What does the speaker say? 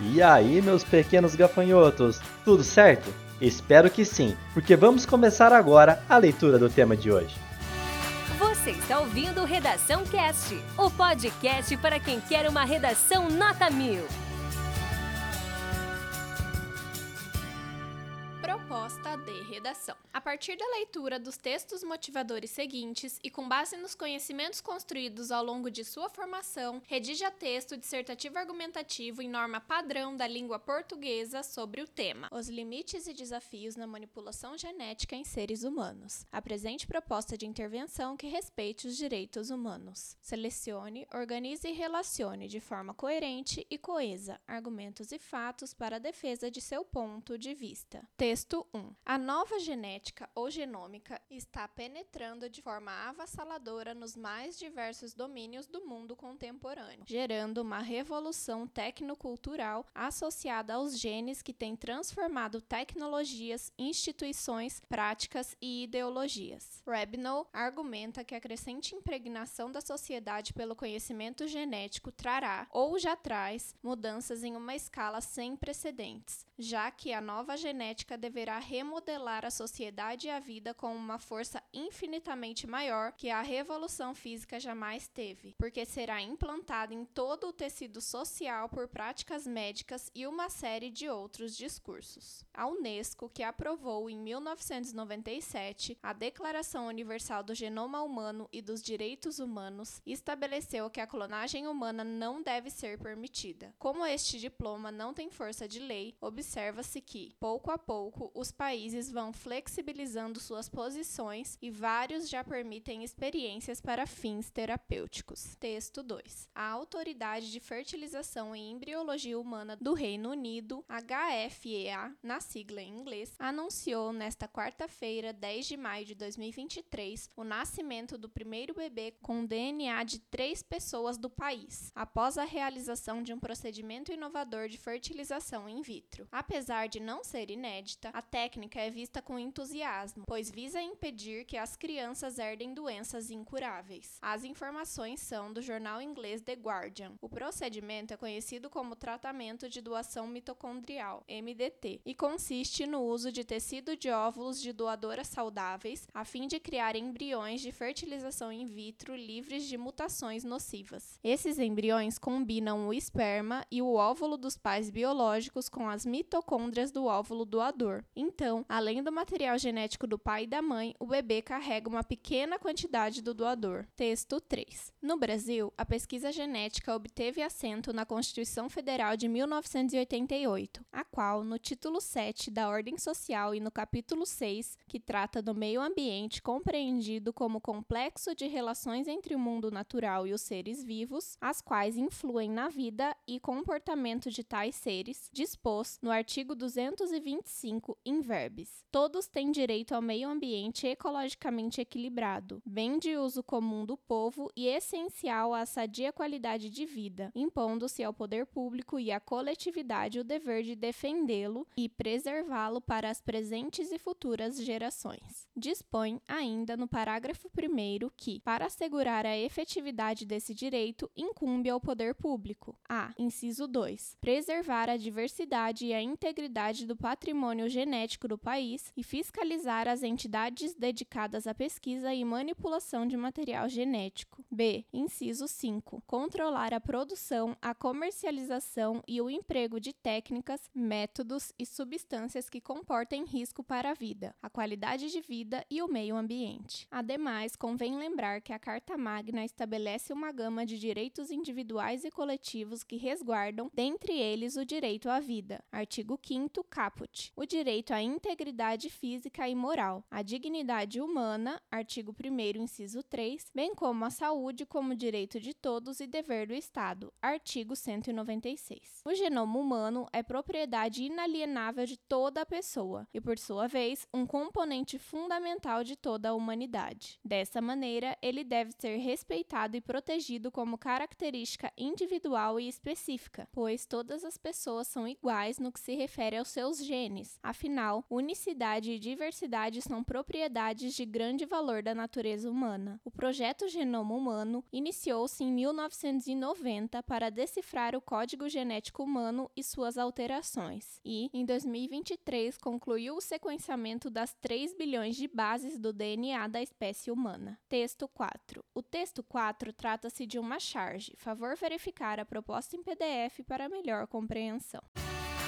E aí, meus pequenos gafanhotos, tudo certo? Espero que sim, porque vamos começar agora a leitura do tema de hoje. Você está ouvindo Redação Cast, o podcast para quem quer uma redação nota mil. Redação. A partir da leitura dos textos motivadores seguintes e com base nos conhecimentos construídos ao longo de sua formação, redija texto dissertativo argumentativo em norma padrão da língua portuguesa sobre o tema: Os limites e desafios na manipulação genética em seres humanos. Apresente proposta de intervenção que respeite os direitos humanos. Selecione, organize e relacione de forma coerente e coesa argumentos e fatos para a defesa de seu ponto de vista. Texto 1. A nova genética ou genômica está penetrando de forma avassaladora nos mais diversos domínios do mundo contemporâneo, gerando uma revolução tecnocultural associada aos genes que têm transformado tecnologias, instituições, práticas e ideologias. Rabinow argumenta que a crescente impregnação da sociedade pelo conhecimento genético trará, ou já traz, mudanças em uma escala sem precedentes, já que a nova genética deverá remodelar a sociedade e a vida com uma força infinitamente maior que a revolução física jamais teve, porque será implantada em todo o tecido social por práticas médicas e uma série de outros discursos. A Unesco, que aprovou em 1997 a Declaração Universal do Genoma Humano e dos Direitos Humanos, estabeleceu que a clonagem humana não deve ser permitida. Como este diploma não tem força de lei, observa-se que, pouco a pouco, os países vão flexibilizando suas posições e vários já permitem experiências para fins terapêuticos. Texto 2. A Autoridade de Fertilização e Embriologia Humana do Reino Unido, HFEA, na sigla em inglês, anunciou nesta quarta-feira, 10 de maio de 2023, o nascimento do primeiro bebê com DNA de três pessoas do país, após a realização de um procedimento inovador de fertilização in vitro. Apesar de não ser inédita, a técnica é vista com entusiasmo, pois visa impedir que as crianças herdem doenças incuráveis. As informações são do jornal inglês The Guardian. O procedimento é conhecido como tratamento de doação mitocondrial, MDT, e consiste no uso de tecido de óvulos de doadoras saudáveis a fim de criar embriões de fertilização in vitro livres de mutações nocivas. Esses embriões combinam o esperma e o óvulo dos pais biológicos com as mitocôndrias do óvulo doador. Então, além do material genético do pai e da mãe, o bebê carrega uma pequena quantidade do doador. Texto 3. No Brasil, a pesquisa genética obteve assento na Constituição Federal de 1988, a qual, no título 7 da Ordem Social e no capítulo 6, que trata do meio ambiente compreendido como complexo de relações entre o mundo natural e os seres vivos, as quais influem na vida e comportamento de tais seres, dispôs no artigo 225 in verbis. Todos têm direito ao meio ambiente ecologicamente equilibrado, bem de uso comum do povo e essencial à sadia qualidade de vida, impondo-se ao poder público e à coletividade o dever de defendê-lo e preservá-lo para as presentes e futuras gerações. Dispõe ainda no parágrafo 1 que, para assegurar a efetividade desse direito, incumbe ao poder público: a. Inciso 2. Preservar a diversidade e a integridade do patrimônio genético do país e fiscalizar as entidades dedicadas à pesquisa e manipulação de material genético. B. Inciso 5. Controlar a produção, a comercialização e o emprego de técnicas, métodos e substâncias que comportem risco para a vida, a qualidade de vida e o meio ambiente. Ademais, convém lembrar que a Carta Magna estabelece uma gama de direitos individuais e coletivos que resguardam, dentre eles, o direito à vida. Artigo 5 caput. O direito à integridade física e moral, a dignidade humana, artigo 1 inciso 3, bem como a saúde como direito de todos e dever do Estado, artigo 196. O genoma humano é propriedade inalienável de toda a pessoa e, por sua vez, um componente fundamental de toda a humanidade. Dessa maneira, ele deve ser respeitado e protegido como característica individual e específica, pois todas as pessoas são iguais no que se refere aos seus genes. Afinal, unicidade e diversidade são propriedades de grande valor da natureza humana. O projeto Genoma Humano iniciou-se em 1990 para decifrar o código genético humano e suas alterações, e, em 2023, concluiu o sequenciamento das 3 bilhões de bases do DNA da espécie humana. Texto 4. O texto 4 trata-se de uma charge. Favor verificar a proposta em PDF para melhor compreensão.